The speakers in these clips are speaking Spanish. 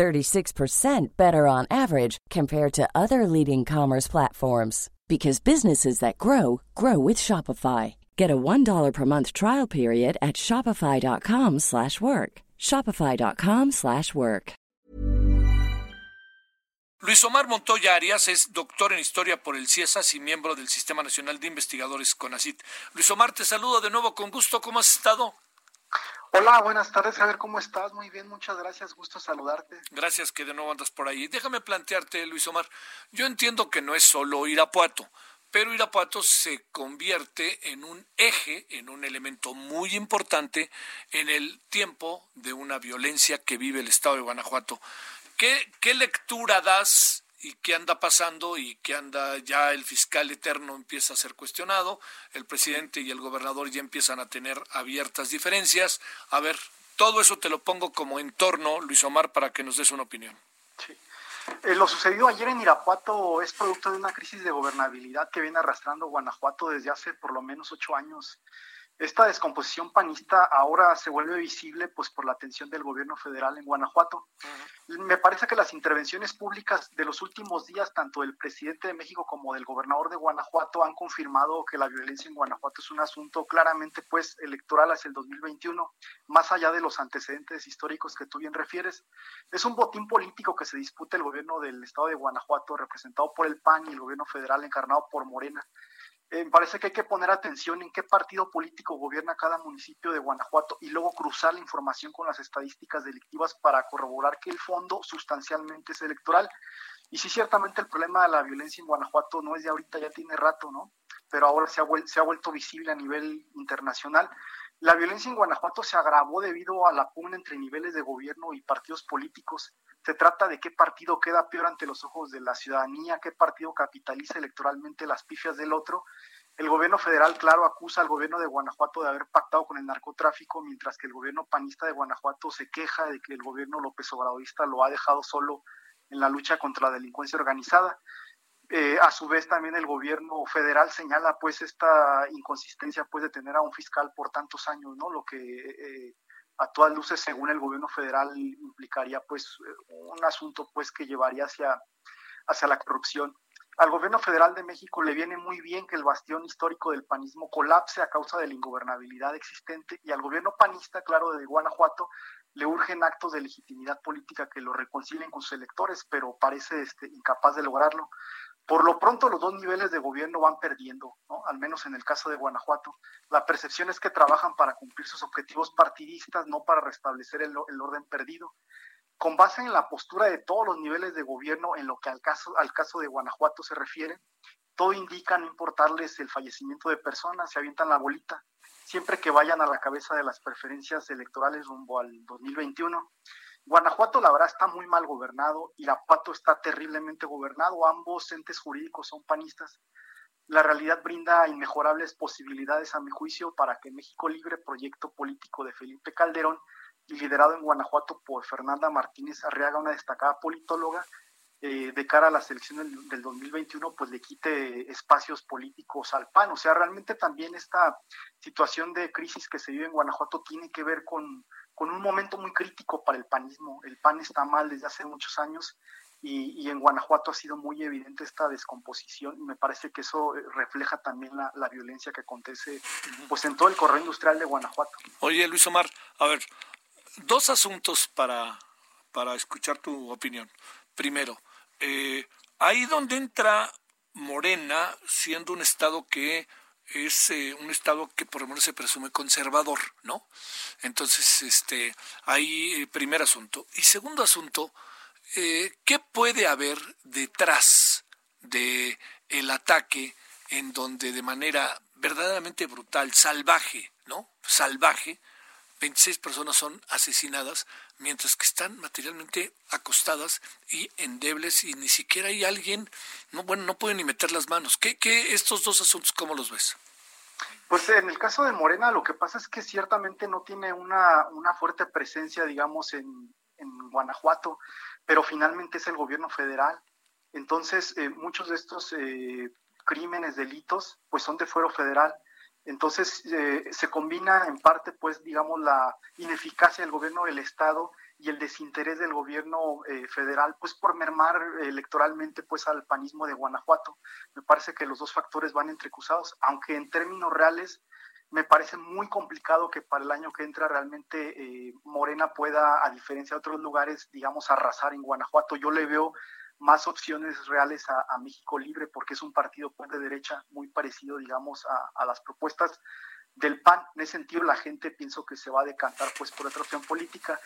36% better on average compared to other leading commerce platforms because businesses that grow grow with Shopify. Get a $1 per month trial period at shopify.com/work. shopify.com/work. Luis Omar Montoya Arias es doctor en historia por el CIESAS y miembro del Sistema Nacional de Investigadores CONACIT. Luis Omar, te saludo de nuevo con gusto. ¿Cómo has estado? Hola, buenas tardes, a ver cómo estás. Muy bien, muchas gracias, gusto saludarte. Gracias que de nuevo andas por ahí. Déjame plantearte, Luis Omar, yo entiendo que no es solo Irapuato, pero Irapuato se convierte en un eje, en un elemento muy importante en el tiempo de una violencia que vive el estado de Guanajuato. ¿Qué, qué lectura das y qué anda pasando y qué anda ya el fiscal eterno empieza a ser cuestionado, el presidente y el gobernador ya empiezan a tener abiertas diferencias. A ver, todo eso te lo pongo como entorno, Luis Omar, para que nos des una opinión. Sí. Eh, lo sucedido ayer en Irapuato es producto de una crisis de gobernabilidad que viene arrastrando Guanajuato desde hace por lo menos ocho años. Esta descomposición panista ahora se vuelve visible pues por la atención del gobierno federal en Guanajuato. Me parece que las intervenciones públicas de los últimos días, tanto del presidente de México como del gobernador de Guanajuato, han confirmado que la violencia en Guanajuato es un asunto claramente pues electoral hacia el 2021, más allá de los antecedentes históricos que tú bien refieres. Es un botín político que se disputa el gobierno del estado de Guanajuato, representado por el PAN y el gobierno federal encarnado por Morena eh, me parece que hay que poner atención en qué partido político gobierna cada municipio de Guanajuato y luego cruzar la información con las estadísticas delictivas para corroborar que el fondo sustancialmente es electoral. Y sí, ciertamente el problema de la violencia en Guanajuato no es de ahorita, ya tiene rato, ¿no? Pero ahora se ha, se ha vuelto visible a nivel internacional. La violencia en Guanajuato se agravó debido a la pugna entre niveles de gobierno y partidos políticos. Se trata de qué partido queda peor ante los ojos de la ciudadanía, qué partido capitaliza electoralmente las pifias del otro. El gobierno federal, claro, acusa al gobierno de Guanajuato de haber pactado con el narcotráfico, mientras que el gobierno panista de Guanajuato se queja de que el gobierno López Obradorista lo ha dejado solo en la lucha contra la delincuencia organizada. Eh, a su vez también el gobierno federal señala pues esta inconsistencia pues de tener a un fiscal por tantos años, ¿no? Lo que eh, a todas luces según el gobierno federal implicaría pues un asunto pues que llevaría hacia, hacia la corrupción. Al gobierno federal de México le viene muy bien que el bastión histórico del panismo colapse a causa de la ingobernabilidad existente y al gobierno panista, claro, de Guanajuato, le urgen actos de legitimidad política que lo reconcilien con sus electores, pero parece este, incapaz de lograrlo. Por lo pronto los dos niveles de gobierno van perdiendo, ¿no? al menos en el caso de Guanajuato. La percepción es que trabajan para cumplir sus objetivos partidistas, no para restablecer el, orden perdido. Con base en la postura de todos los niveles de gobierno en lo que al caso, al caso de Guanajuato se refiere, todo indica no importarles el fallecimiento de personas, se avientan la bolita, siempre que vayan a la cabeza de las preferencias electorales rumbo al 2021. Guanajuato, la verdad, está muy mal gobernado, Irapuato está terriblemente gobernado, ambos entes jurídicos son panistas. La realidad brinda inmejorables posibilidades, a mi juicio, para que México Libre, proyecto político de Felipe Calderón y liderado en Guanajuato por Fernanda Martínez Arriaga, una destacada politóloga, eh, de cara a la selección del, del, 2021, pues le quite espacios políticos al PAN. O sea, realmente también esta situación de crisis que se vive en Guanajuato tiene que ver con con un momento muy crítico para el panismo. El PAN está mal desde hace muchos años y, en Guanajuato ha sido muy evidente esta descomposición y me parece que eso eh, refleja también la, violencia que acontece pues en todo el correo industrial de Guanajuato. Oye, Luis Omar, a ver, dos asuntos para, para escuchar tu opinión. Primero, eh, ahí donde entra Morena, siendo un estado que es eh, un estado que por lo menos se presume conservador, ¿no? Entonces, este, ahí el primer asunto. Y segundo asunto, eh, ¿qué puede haber detrás de el ataque en donde de manera verdaderamente brutal, salvaje, ¿no? Salvaje, 26 personas son asesinadas, mientras que están materialmente acostadas y endebles y ni siquiera hay alguien, no, bueno, no pueden ni meter las manos. ¿Qué, qué estos dos asuntos, cómo los ves? Pues en el caso de Morena, lo que pasa es que ciertamente no tiene una, una fuerte presencia, digamos, en, en Guanajuato, pero finalmente es el gobierno federal. Entonces, eh, muchos de estos eh, crímenes, delitos, pues son de fuero federal. Entonces, eh, se combina en parte, pues, digamos, la ineficacia del gobierno del Estado y el desinterés del gobierno federal, pues, por mermar electoralmente, pues, al panismo de Guanajuato. Me parece que los dos factores van entrecruzados, aunque en términos reales, me parece muy complicado que para el año que entra realmente eh, Morena pueda, a diferencia de otros lugares, digamos, arrasar en Guanajuato. Yo le veo más opciones reales a, México Libre porque es un partido pues, de derecha muy parecido, digamos, a, las propuestas del PAN. En ese sentido, la gente pienso que se va a decantar pues por otra opción política.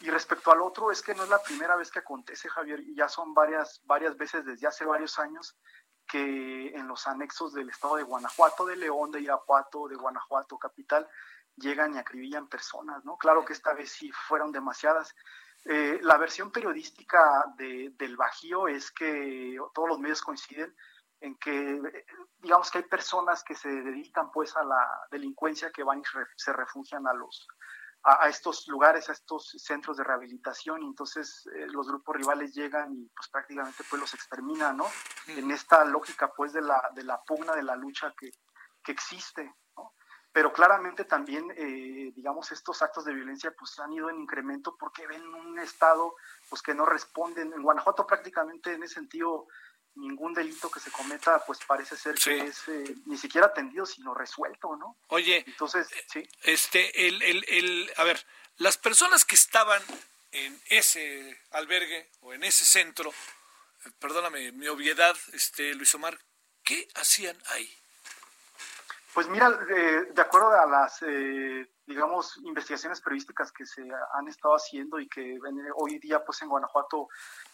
Y respecto al otro, es que no es la primera vez que acontece, Javier, y ya son varias, varias veces desde hace varios años que en los anexos del estado de Guanajuato, de León, de Irapuato, de Guanajuato capital, llegan y acribillan personas, ¿no? Claro que esta vez sí fueron demasiadas. Eh, la versión periodística del Bajío es que todos los medios coinciden en que, digamos que hay personas que se dedican pues a la delincuencia que van y se refugian a los, a, estos lugares, a estos centros de rehabilitación, y entonces eh, los grupos rivales llegan y pues prácticamente pues los exterminan, ¿no? En esta lógica pues de la, de la pugna, de la lucha que, que existe. Pero claramente también, eh, digamos, estos actos de violencia pues han ido en incremento porque ven un Estado pues que no responden. En Guanajuato prácticamente en ese sentido ningún delito que se cometa, pues parece ser que es eh, ni siquiera atendido, sino resuelto, ¿no? Oye, entonces, sí. Este, el, el, el, a ver, las personas que estaban en ese albergue o en ese centro, perdóname mi obviedad, este, Luis Omar, ¿qué hacían ahí? Pues mira, eh, de acuerdo a las, eh, digamos, investigaciones periodísticas que se han estado haciendo y que hoy día, pues en Guanajuato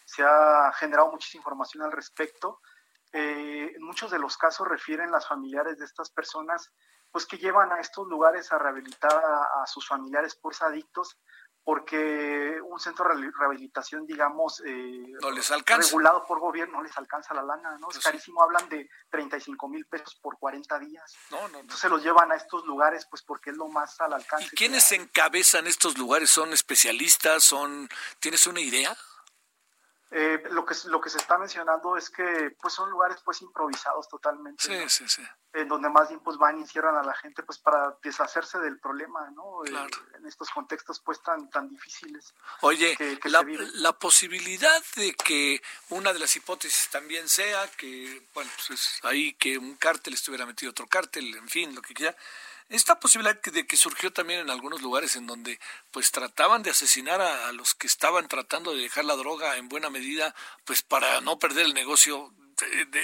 se ha generado muchísima información al respecto. Eh, en muchos de los casos refieren las familiares de estas personas, pues que llevan a estos lugares a rehabilitar a, sus familiares por adictos, porque un centro de rehabilitación, digamos, eh, no les alcanza. regulado por gobierno, no les alcanza la lana, ¿no? es pues carísimo, hablan de 35 mil pesos por 40 días. No, no, Entonces los llevan a estos lugares, pues porque es lo más al alcance. ¿Y quiénes encabezan estos lugares? ¿Son especialistas? ¿Son ¿Tienes una idea? Eh, lo que lo que se está mencionando es que pues son lugares pues improvisados totalmente sí, sí, sí. en donde más bien pues van y cierran a la gente pues para deshacerse del problema no eh, en estos contextos pues tan tan difíciles oye la, la, posibilidad de que una de las hipótesis también sea que bueno pues es ahí que un cártel estuviera metido otro cártel en fin lo que quiera esta posibilidad de que surgió también en algunos lugares en donde pues trataban de asesinar a, los que estaban tratando de dejar la droga en buena medida, pues para no perder el negocio,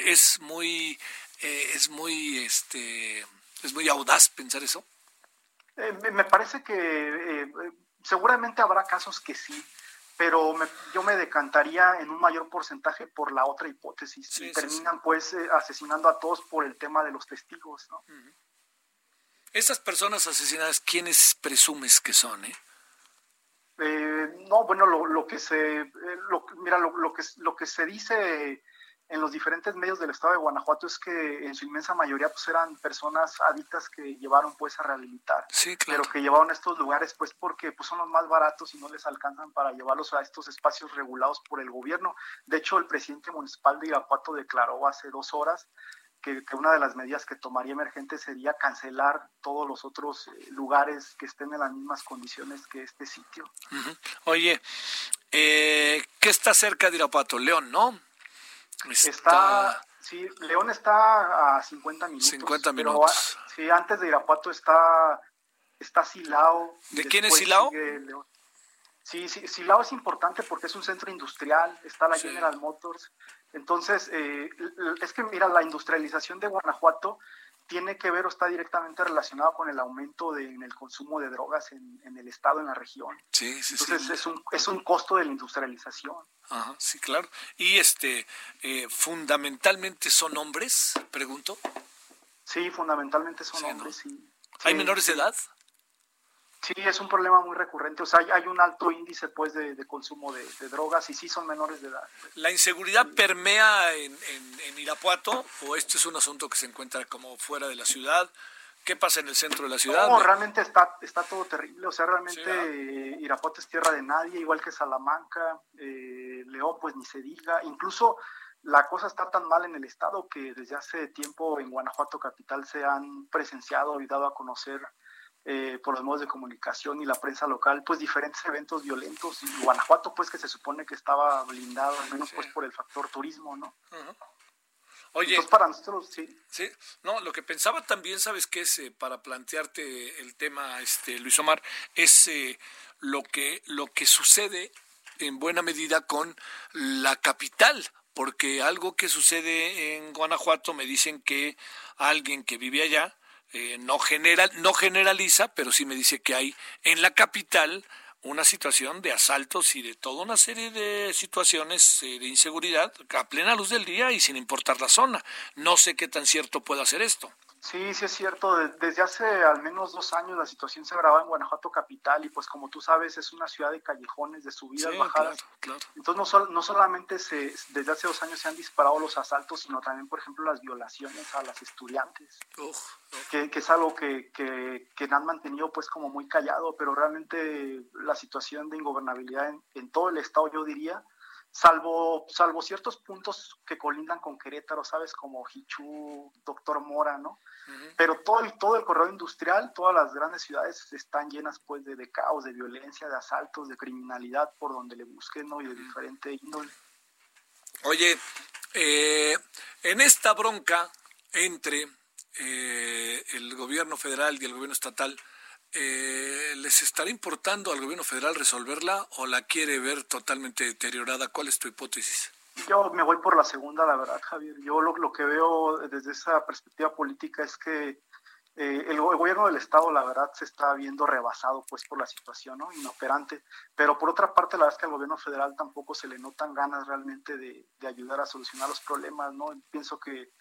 es muy, eh, es muy, este, es muy audaz pensar eso. Eh, me parece que eh, seguramente habrá casos que sí, pero yo me decantaría en un mayor porcentaje por la otra hipótesis. y terminan pues asesinando a todos por el tema de los testigos, ¿no? Estas personas asesinadas, ¿quiénes presumes que son? Eh? eh no, bueno, lo, que se, eh, mira, lo, que, lo que se dice en los diferentes medios del estado de Guanajuato es que en su inmensa mayoría pues eran personas adictas que llevaron pues a rehabilitar, sí, claro. pero que llevaron a estos lugares pues porque pues son los más baratos y no les alcanzan para llevarlos a estos espacios regulados por el gobierno. De hecho, el presidente municipal de Irapuato declaró hace dos horas que, una de las medidas que tomaría emergente sería cancelar todos los otros eh, lugares que estén en las mismas condiciones que este sitio. Oye, eh, ¿qué está cerca de Irapuato? León, ¿no? Está... sí, León está a 50 minutos. 50 minutos. sí, antes de Irapuato está, está Silao. ¿De quién es Silao? Sí, sí, Silao es importante porque es un centro industrial, está la General Motors, entonces, eh, es que mira, la industrialización de Guanajuato tiene que ver o está directamente relacionado con el aumento de, en el consumo de drogas en, el estado, en la región. Sí, sí, Entonces Es, un, es un costo de la industrialización. Ajá, sí, claro. Y este, eh, fundamentalmente son hombres, pregunto. Sí, fundamentalmente son hombres, sí. ¿Hay menores de edad? Sí, es un problema muy recurrente. O sea, hay, un alto índice pues de, consumo de, drogas y sí son menores de edad. ¿La inseguridad permea en, en, Irapuato o este es un asunto que se encuentra como fuera de la ciudad? ¿Qué pasa en el centro de la ciudad? No, realmente está, está todo terrible. O sea, realmente Irapuato es tierra de nadie, igual que Salamanca, eh, León, pues ni se diga. Incluso la cosa está tan mal en el estado que desde hace tiempo en Guanajuato capital se han presenciado y dado a conocer eh, por los medios de comunicación y la prensa local, pues diferentes eventos violentos. Y Guanajuato, pues que se supone que estaba blindado, al menos pues por el factor turismo, ¿no? Oye, para nosotros, sí. Sí, no, lo que pensaba también, ¿sabes qué es? Eh, para plantearte el tema, este, Luis Omar, es eh, lo, que, lo que sucede en buena medida con la capital, porque algo que sucede en Guanajuato me dicen que alguien que vive allá, eh, no, general, no generaliza, pero sí me dice que hay en la capital una situación de asaltos y de toda una serie de situaciones eh, de inseguridad a plena luz del día y sin importar la zona. No sé qué tan cierto puede ser esto. Sí, sí es cierto. Desde hace al menos dos años la situación se graba en Guanajuato capital y pues como tú sabes es una ciudad de callejones, de subidas, bajadas. Entonces no, no solamente se, desde hace dos años se han disparado los asaltos, sino también, por ejemplo, las violaciones a las estudiantes, Que, es algo que, que, han mantenido pues como muy callado, pero realmente la situación de ingobernabilidad en, en todo el estado, yo diría, salvo, salvo ciertos puntos que colindan con Querétaro, ¿sabes? Como Hichú, Doctor Mora, ¿no? Pero todo el, todo el corredor industrial, todas las grandes ciudades están llenas pues de, caos, de violencia, de asaltos, de criminalidad por donde le busquen, ¿no? Y de diferente índole. Oye, eh, en esta bronca entre eh, el gobierno federal y el gobierno estatal, eh, ¿les estará importando al gobierno federal resolverla o la quiere ver totalmente deteriorada? ¿Cuál es tu hipótesis? Yo me voy por la segunda, la verdad, Javier. Yo lo, que veo desde esa perspectiva política es que eh, el, gobierno del estado, la verdad, se está viendo rebasado pues por la situación, ¿no? Inoperante. Pero por otra parte, la verdad es que al gobierno federal tampoco se le notan ganas realmente de, de ayudar a solucionar los problemas, ¿no? Pienso que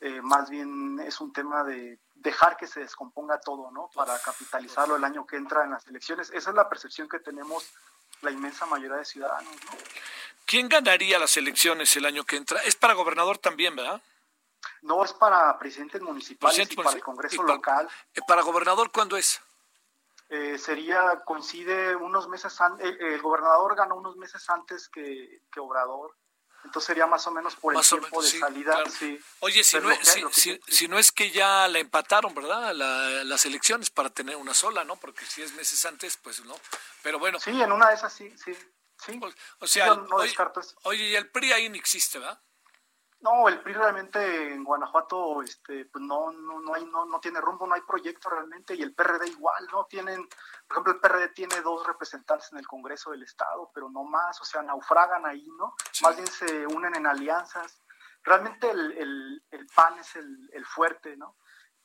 eh, más bien es un tema de dejar que se descomponga todo, ¿no? Para capitalizarlo el año que entra en las elecciones. Esa es la percepción que tenemos la inmensa mayoría de ciudadanos, ¿no? ¿Quién ganaría las elecciones el año que entra? Es para gobernador también, ¿verdad? No, es para presidentes municipales y para el Congreso local. Eh, ¿Para gobernador cuándo es? Eh, sería, coincide unos meses antes, el gobernador ganó unos meses antes que, que Obrador. Entonces sería más o menos por el tiempo de salida. Oye, si no, es, si, no es que ya la empataron, ¿verdad? las elecciones para tener una sola, ¿no? Porque si es meses antes, pues no. Pero bueno. Sí, en una de esas sí, sí. sí. O, sea, oye, oye, y el PRI ahí no existe, ¿verdad? No, el PRI realmente en Guanajuato este, pues no, no, no, hay, no, no tiene rumbo, no hay proyecto realmente, y el PRD igual, ¿no? Tienen, por ejemplo, el PRD tiene dos representantes en el Congreso del Estado, pero no más, o sea, naufragan ahí, ¿no? Más bien se unen en alianzas. Realmente el, el, el PAN es el, el fuerte, ¿no?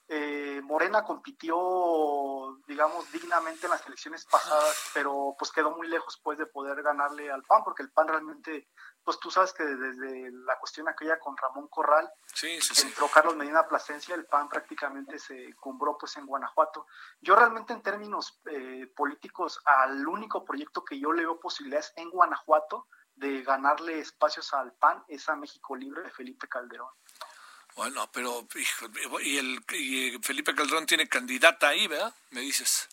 Eh, Morena compitió, digamos, dignamente en las elecciones pasadas, pero pues quedó muy lejos pues de poder ganarle al PAN, porque el PAN realmente, pues tú sabes que desde la cuestión aquella con Ramón Corral, sí, entró Carlos Medina Plasencia, el PAN prácticamente se cumbró pues en Guanajuato. Yo realmente en términos eh, políticos, al único proyecto que yo le veo posibilidades en Guanajuato de ganarle espacios al PAN es a México Libre de Felipe Calderón. Bueno, pero y el Felipe Calderón tiene candidata ahí, ¿verdad? Me dices.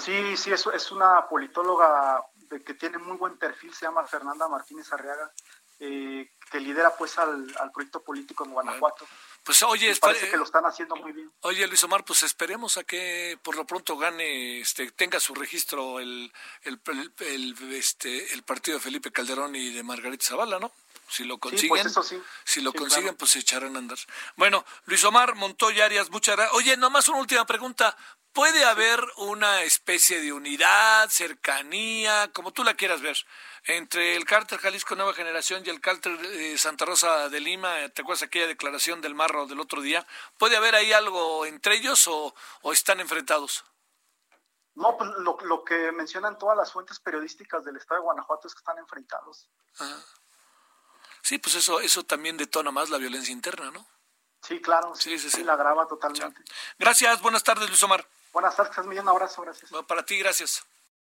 Sí, sí, es, es una politóloga que tiene muy buen perfil, se llama Fernanda Martínez Arriaga, eh, que lidera pues al, proyecto político en Guanajuato. Pues oye, parece que lo están haciendo muy bien. Oye, Luis Omar, pues esperemos a que por lo pronto gane, este, tenga su registro el, el, el, este, el partido de Felipe Calderón y de Margarita Zavala, ¿no? Si lo pues consiguen, si lo consiguen, pues se echarán a andar. Bueno, Luis Omar Montoya Arias, muchas gracias. Oye, nomás una última pregunta. ¿Puede haber una especie de unidad, cercanía, como tú la quieras ver, entre el cártel Jalisco Nueva Generación y el cártel eh, Santa Rosa de Lima? ¿Te acuerdas aquella declaración del Marro del otro día? ¿Puede haber ahí algo entre ellos o, están enfrentados? No, pues lo, que mencionan todas las fuentes periodísticas del estado de Guanajuato es que están enfrentados. Ah. Sí, pues eso, eso también detona más la violencia interna, ¿no? Sí, claro, sí, sí, sí, la agrava totalmente. Gracias, buenas tardes, Luis Omar. Buenas tardes, un abrazo, gracias. para ti, gracias.